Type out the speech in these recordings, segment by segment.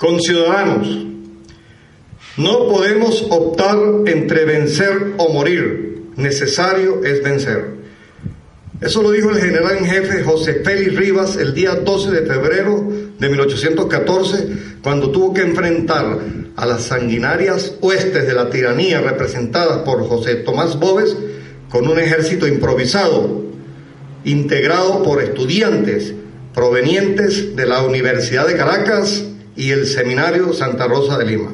Conciudadanos, no podemos optar entre vencer o morir, necesario es vencer. Eso lo dijo el general en jefe José Félix Rivas el día 12 de febrero de 1814, cuando tuvo que enfrentar a las sanguinarias huestes de la tiranía representadas por José Tomás Bóves con un ejército improvisado, integrado por estudiantes provenientes de la Universidad de Caracas y el Seminario Santa Rosa de Lima.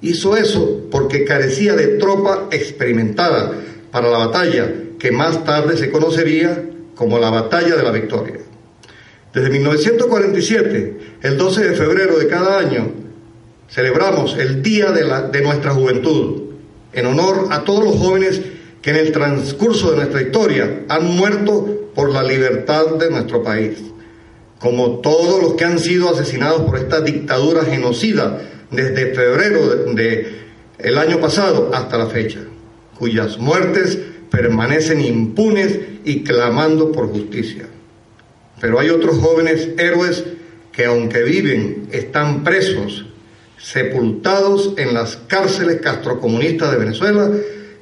Hizo eso porque carecía de tropa experimentada para la batalla que más tarde se conocería como la Batalla de la Victoria. Desde 1947, el 12 de febrero de cada año, celebramos el Día de, la, de nuestra Juventud, en honor a todos los jóvenes que en el transcurso de nuestra historia han muerto por la libertad de nuestro país, como todos los que han sido asesinados por esta dictadura genocida desde febrero del de, año pasado hasta la fecha, cuyas muertes permanecen impunes y clamando por justicia. Pero hay otros jóvenes héroes que aunque viven están presos, sepultados en las cárceles castrocomunistas de Venezuela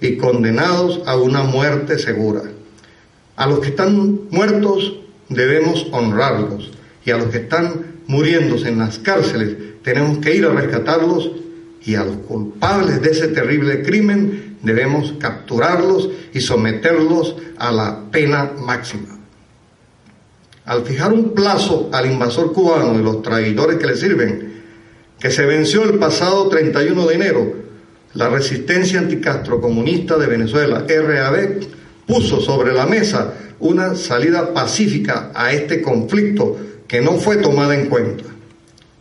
y condenados a una muerte segura. A los que están muertos debemos honrarlos y a los que están muriéndose en las cárceles tenemos que ir a rescatarlos y a los culpables de ese terrible crimen debemos capturarlos y someterlos a la pena máxima. Al fijar un plazo al invasor cubano y los traidores que le sirven, que se venció el pasado 31 de enero, la resistencia anticastrocomunista de Venezuela, RAB, puso sobre la mesa una salida pacífica a este conflicto que no fue tomada en cuenta.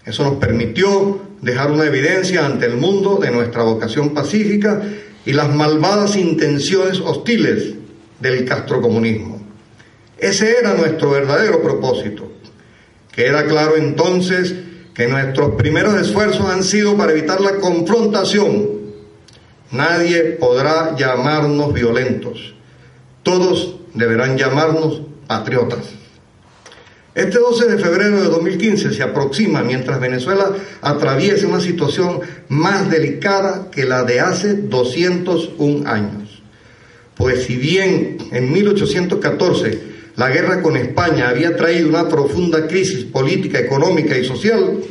Eso nos permitió dejar una evidencia ante el mundo de nuestra vocación pacífica y las malvadas intenciones hostiles del castrocomunismo. Ese era nuestro verdadero propósito. Queda claro entonces que nuestros primeros esfuerzos han sido para evitar la confrontación. Nadie podrá llamarnos violentos. Todos deberán llamarnos patriotas. Este 12 de febrero de 2015 se aproxima mientras Venezuela atraviesa una situación más delicada que la de hace 201 años. Pues si bien en 1814 la guerra con España había traído una profunda crisis política, económica y social,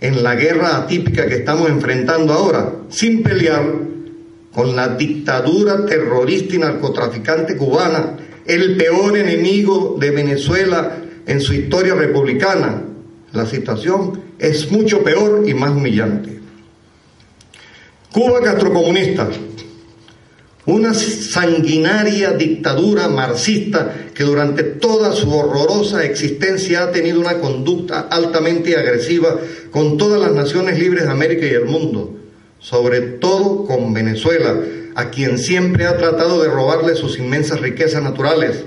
en la guerra atípica que estamos enfrentando ahora, sin pelear con la dictadura terrorista y narcotraficante cubana, el peor enemigo de Venezuela en su historia republicana, la situación es mucho peor y más humillante. Cuba castrocomunista, una sanguinaria dictadura marxista que durante toda su horrorosa existencia ha tenido una conducta altamente agresiva con todas las naciones libres de América y el mundo, sobre todo con Venezuela, a quien siempre ha tratado de robarle sus inmensas riquezas naturales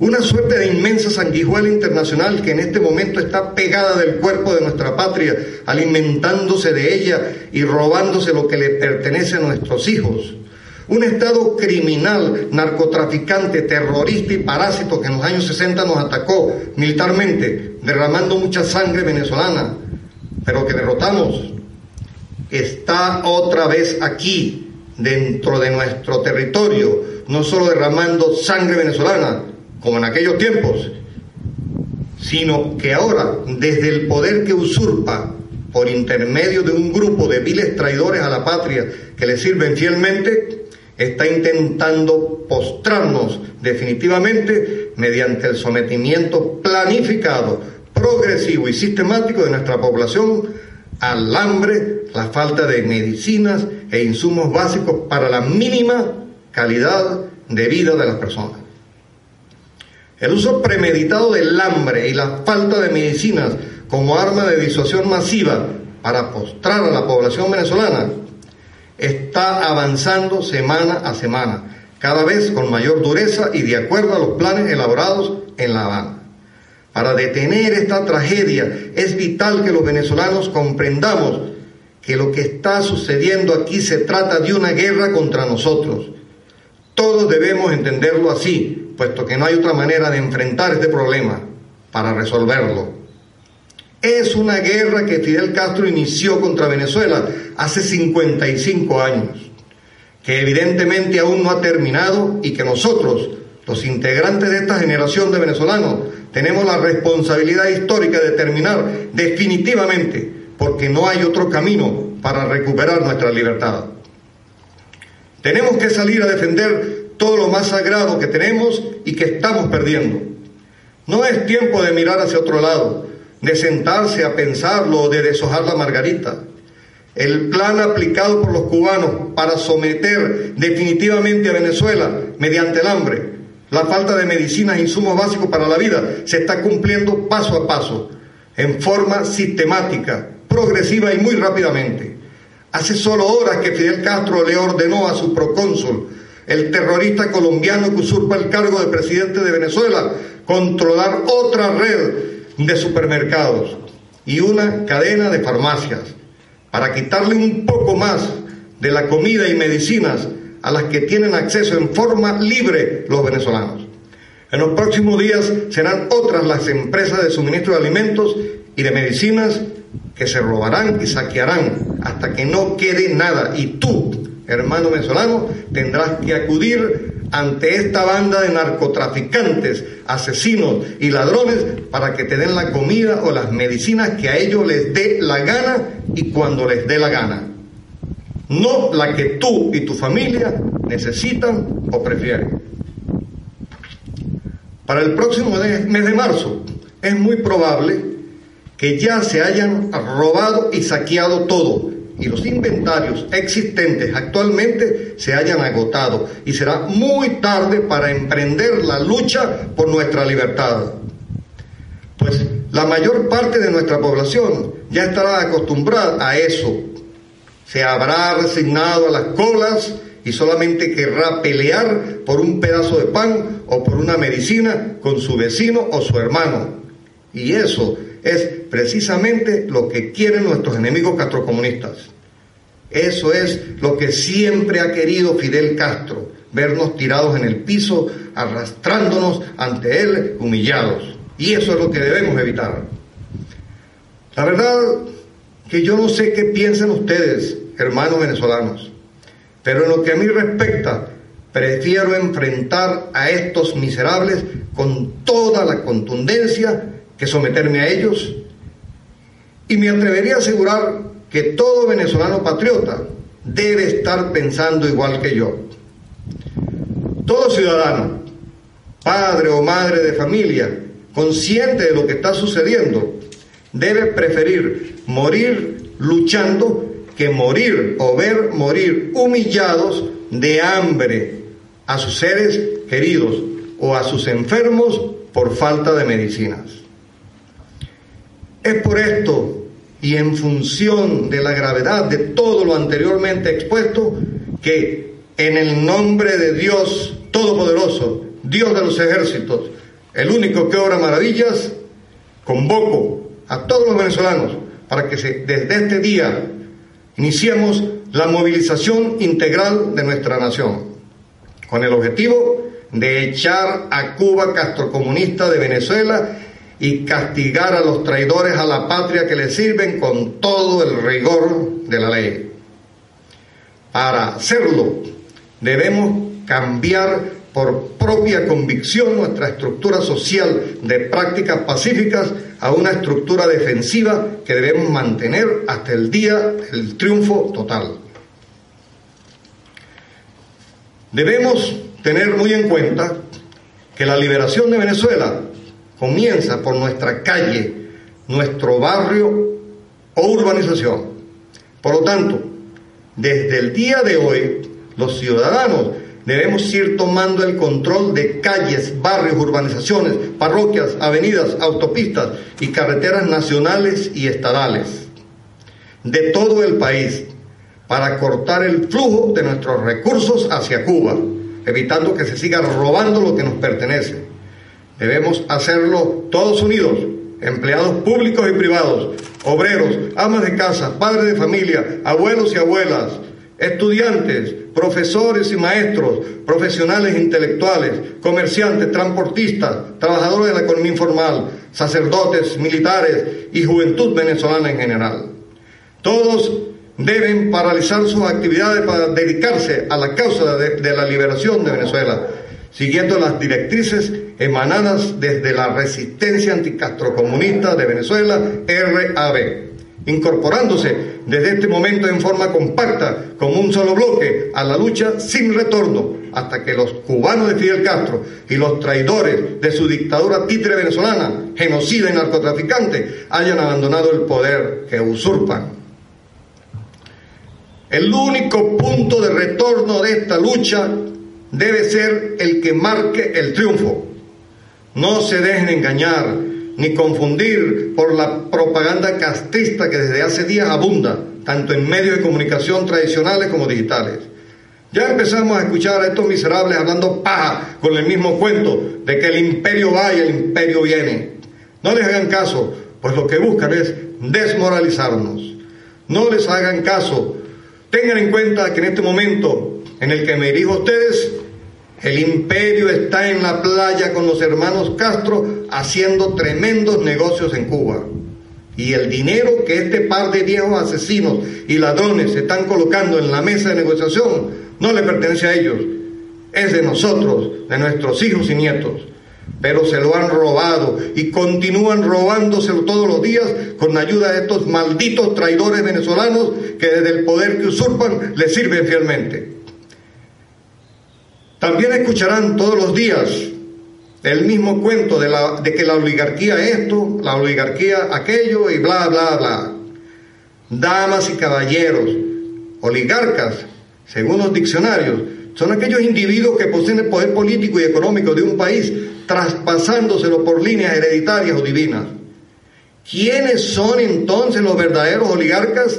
una suerte de inmensa sanguijuela internacional que en este momento está pegada del cuerpo de nuestra patria, alimentándose de ella y robándose lo que le pertenece a nuestros hijos. Un Estado criminal, narcotraficante, terrorista y parásito que en los años 60 nos atacó militarmente, derramando mucha sangre venezolana, pero que derrotamos, está otra vez aquí, dentro de nuestro territorio, no solo derramando sangre venezolana, como en aquellos tiempos, sino que ahora, desde el poder que usurpa por intermedio de un grupo de viles traidores a la patria que le sirven fielmente, está intentando postrarnos definitivamente mediante el sometimiento planificado, progresivo y sistemático de nuestra población al hambre, la falta de medicinas e insumos básicos para la mínima calidad de vida de las personas. El uso premeditado del hambre y la falta de medicinas como arma de disuasión masiva para postrar a la población venezolana está avanzando semana a semana, cada vez con mayor dureza y de acuerdo a los planes elaborados en La Habana. Para detener esta tragedia es vital que los venezolanos comprendamos que lo que está sucediendo aquí se trata de una guerra contra nosotros. Todos debemos entenderlo así, puesto que no hay otra manera de enfrentar este problema para resolverlo. Es una guerra que Fidel Castro inició contra Venezuela hace 55 años, que evidentemente aún no ha terminado y que nosotros, los integrantes de esta generación de venezolanos, tenemos la responsabilidad histórica de terminar definitivamente, porque no hay otro camino para recuperar nuestra libertad. Tenemos que salir a defender todo lo más sagrado que tenemos y que estamos perdiendo. No es tiempo de mirar hacia otro lado, de sentarse a pensarlo o de deshojar la margarita. El plan aplicado por los cubanos para someter definitivamente a Venezuela mediante el hambre, la falta de medicinas e insumos básicos para la vida, se está cumpliendo paso a paso, en forma sistemática, progresiva y muy rápidamente. Hace solo horas que Fidel Castro le ordenó a su procónsul, el terrorista colombiano que usurpa el cargo de presidente de Venezuela, controlar otra red de supermercados y una cadena de farmacias para quitarle un poco más de la comida y medicinas a las que tienen acceso en forma libre los venezolanos. En los próximos días serán otras las empresas de suministro de alimentos y de medicinas que se robarán y saquearán hasta que no quede nada. Y tú, hermano venezolano, tendrás que acudir ante esta banda de narcotraficantes, asesinos y ladrones para que te den la comida o las medicinas que a ellos les dé la gana y cuando les dé la gana. No la que tú y tu familia necesitan o prefieren. Para el próximo mes de marzo es muy probable que ya se hayan robado y saqueado todo y los inventarios existentes actualmente se hayan agotado y será muy tarde para emprender la lucha por nuestra libertad. Pues la mayor parte de nuestra población ya estará acostumbrada a eso. Se habrá resignado a las colas y solamente querrá pelear por un pedazo de pan o por una medicina con su vecino o su hermano. Y eso es precisamente lo que quieren nuestros enemigos castrocomunistas. Eso es lo que siempre ha querido Fidel Castro, vernos tirados en el piso, arrastrándonos ante él, humillados. Y eso es lo que debemos evitar. La verdad que yo no sé qué piensan ustedes, hermanos venezolanos, pero en lo que a mí respecta, prefiero enfrentar a estos miserables con toda la contundencia que someterme a ellos. Y me atrevería a asegurar que todo venezolano patriota debe estar pensando igual que yo. Todo ciudadano, padre o madre de familia, consciente de lo que está sucediendo, debe preferir morir luchando que morir o ver morir humillados de hambre a sus seres queridos o a sus enfermos por falta de medicinas. Es por esto y en función de la gravedad de todo lo anteriormente expuesto, que en el nombre de Dios Todopoderoso, Dios de los ejércitos, el único que obra maravillas, convoco a todos los venezolanos para que desde este día iniciemos la movilización integral de nuestra nación, con el objetivo de echar a Cuba castrocomunista de Venezuela y castigar a los traidores a la patria que le sirven con todo el rigor de la ley. Para hacerlo, debemos cambiar por propia convicción nuestra estructura social de prácticas pacíficas a una estructura defensiva que debemos mantener hasta el día del triunfo total. Debemos tener muy en cuenta que la liberación de Venezuela comienza por nuestra calle, nuestro barrio o urbanización. Por lo tanto, desde el día de hoy, los ciudadanos debemos ir tomando el control de calles, barrios, urbanizaciones, parroquias, avenidas, autopistas y carreteras nacionales y estadales de todo el país para cortar el flujo de nuestros recursos hacia Cuba, evitando que se siga robando lo que nos pertenece. Debemos hacerlo todos unidos, empleados públicos y privados, obreros, amas de casa, padres de familia, abuelos y abuelas, estudiantes, profesores y maestros, profesionales intelectuales, comerciantes, transportistas, trabajadores de la economía informal, sacerdotes, militares y juventud venezolana en general. Todos deben paralizar sus actividades para dedicarse a la causa de, la liberación de Venezuela, siguiendo las directrices emanadas desde la resistencia anticastrocomunista de Venezuela, RAB, incorporándose desde este momento en forma compacta como un solo bloque a la lucha sin retorno hasta que los cubanos de Fidel Castro y los traidores de su dictadura títere venezolana, genocida y narcotraficante, hayan abandonado el poder que usurpan el único punto de retorno de esta lucha debe ser el que marque el triunfo. No se dejen engañar ni confundir por la propaganda castrista que desde hace días abunda, tanto en medios de comunicación tradicionales como digitales. Ya empezamos a escuchar a estos miserables hablando paja con el mismo cuento de que el imperio va y el imperio viene. No les hagan caso, pues lo que buscan es desmoralizarnos. No les hagan caso, Tengan en cuenta que en este momento en el que me dirijo a ustedes, el imperio está en la playa con los hermanos Castro haciendo tremendos negocios en Cuba. Y el dinero que este par de viejos asesinos y ladrones están colocando en la mesa de negociación no le pertenece a ellos, es de nosotros, de nuestros hijos y nietos pero se lo han robado y continúan robándoselo todos los días con ayuda de estos malditos traidores venezolanos que desde el poder que usurpan le sirven fielmente. También escucharán todos los días el mismo cuento de, que la oligarquía esto, la oligarquía aquello y bla, bla, bla. Damas y caballeros, oligarcas, según los diccionarios, son aquellos individuos que poseen el poder político y económico de un país traspasándoselo por líneas hereditarias o divinas. ¿Quiénes son entonces los verdaderos oligarcas?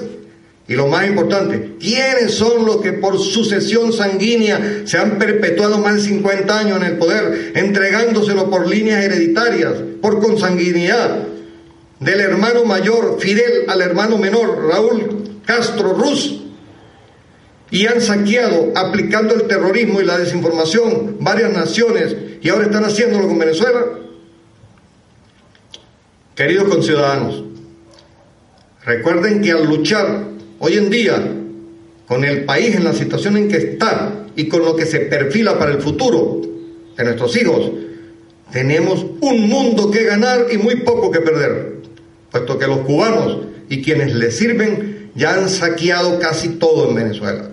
Y lo más importante, ¿quiénes son los que por sucesión sanguínea se han perpetuado más de 50 años en el poder, entregándoselo por líneas hereditarias, por consanguinidad? Del hermano mayor Fidel al hermano menor Raúl Castro Ruz, y han saqueado, aplicando el terrorismo y la desinformación, varias naciones y ahora están haciéndolo con Venezuela. Queridos conciudadanos, recuerden que al luchar hoy en día con el país en la situación en que está y con lo que se perfila para el futuro de nuestros hijos, tenemos un mundo que ganar y muy poco que perder, puesto que los cubanos y quienes les sirven ya han saqueado casi todo en Venezuela.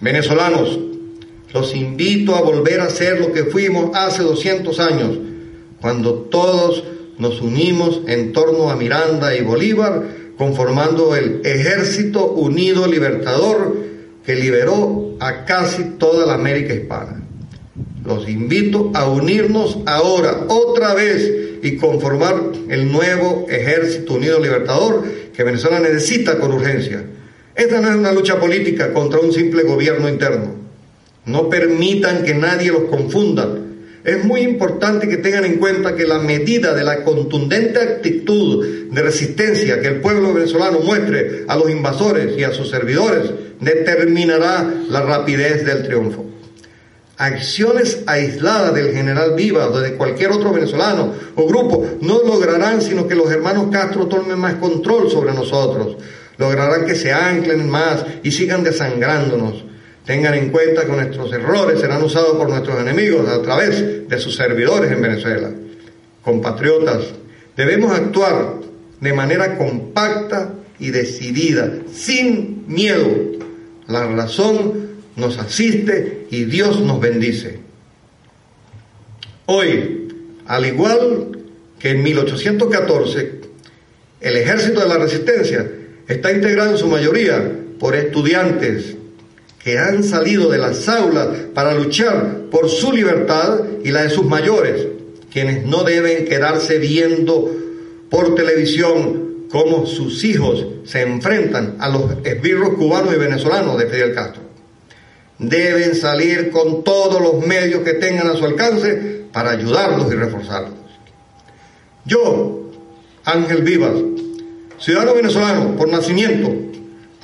Venezolanos, los invito a volver a ser lo que fuimos hace 200 años, cuando todos nos unimos en torno a Miranda y Bolívar, conformando el Ejército Unido Libertador que liberó a casi toda la América hispana. Los invito a unirnos ahora, otra vez, y conformar el nuevo Ejército Unido Libertador que Venezuela necesita con urgencia. Esta no es una lucha política contra un simple gobierno interno. No permitan que nadie los confunda. Es muy importante que tengan en cuenta que la medida de la contundente actitud de resistencia que el pueblo venezolano muestre a los invasores y a sus servidores determinará la rapidez del triunfo. Acciones aisladas del general Vivas o de cualquier otro venezolano o grupo no lograrán sino que los hermanos Castro tomen más control sobre nosotros lograrán que se anclen más y sigan desangrándonos. Tengan en cuenta que nuestros errores serán usados por nuestros enemigos a través de sus servidores en Venezuela. Compatriotas, debemos actuar de manera compacta y decidida, sin miedo. La razón nos asiste y Dios nos bendice. Hoy, al igual que en 1814, el ejército de la resistencia está integrado en su mayoría por estudiantes que han salido de las aulas para luchar por su libertad y la de sus mayores, quienes no deben quedarse viendo por televisión cómo sus hijos se enfrentan a los esbirros cubanos y venezolanos de Fidel Castro. Deben salir con todos los medios que tengan a su alcance para ayudarlos y reforzarlos. Yo, Ángel Vivas, ciudadano venezolano por nacimiento,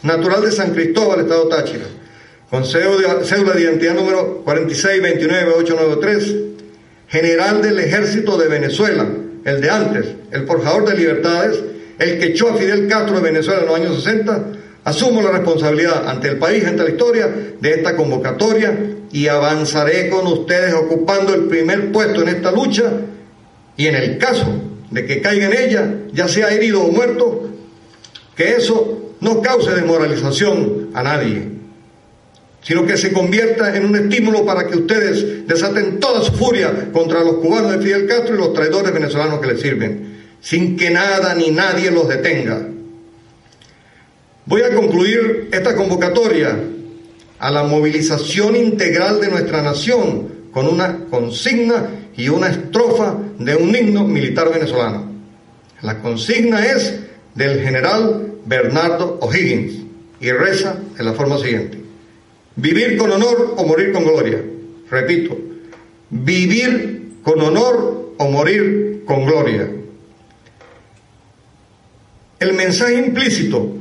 natural de San Cristóbal, Estado Táchira, con cédula de identidad número 4629893, general del ejército de Venezuela, el de antes, el forjador de libertades, el que echó a Fidel Castro de Venezuela en los años 60, asumo la responsabilidad ante el país, ante la historia, de esta convocatoria y avanzaré con ustedes ocupando el primer puesto en esta lucha y en el caso de que caiga en ella, ya sea herido o muerto, que eso no cause desmoralización a nadie, sino que se convierta en un estímulo para que ustedes desaten toda su furia contra los cubanos de Fidel Castro y los traidores venezolanos que les sirven, sin que nada ni nadie los detenga. Voy a concluir esta convocatoria a la movilización integral de nuestra nación con una consigna y una estrofa de un himno militar venezolano. La consigna es del general Bernardo O'Higgins y reza de la forma siguiente. Vivir con honor o morir con gloria. Repito, vivir con honor o morir con gloria. El mensaje implícito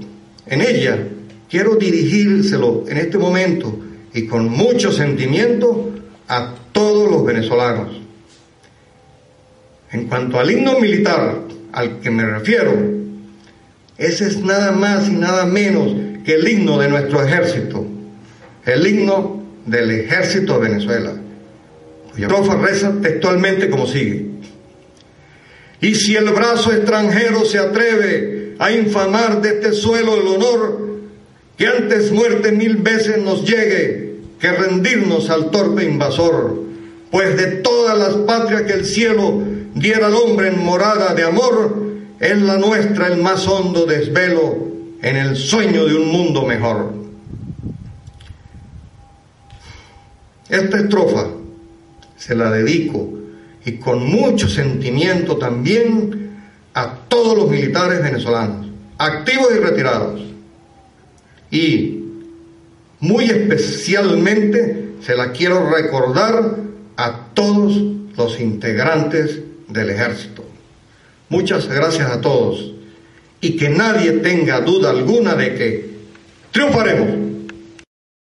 en ella quiero dirigírselo en este momento y con mucho sentimiento a todos los venezolanos. En cuanto al himno militar al que me refiero, ese es nada más y nada menos que el himno de nuestro ejército, el himno del ejército de Venezuela, cuya reza textualmente como sigue. Y si el brazo extranjero se atreve a infamar de este suelo el honor, que antes muerte mil veces nos llegue que rendirnos al torpe invasor, pues de todas las patrias que el cielo diera al hombre en morada de amor, es la nuestra el más hondo desvelo en el sueño de un mundo mejor. Esta estrofa se la dedico y con mucho sentimiento también a todos los militares venezolanos, activos y retirados, y muy especialmente se la quiero recordar a todos los integrantes del ejército. Muchas gracias a todos y que nadie tenga duda alguna de que triunfaremos.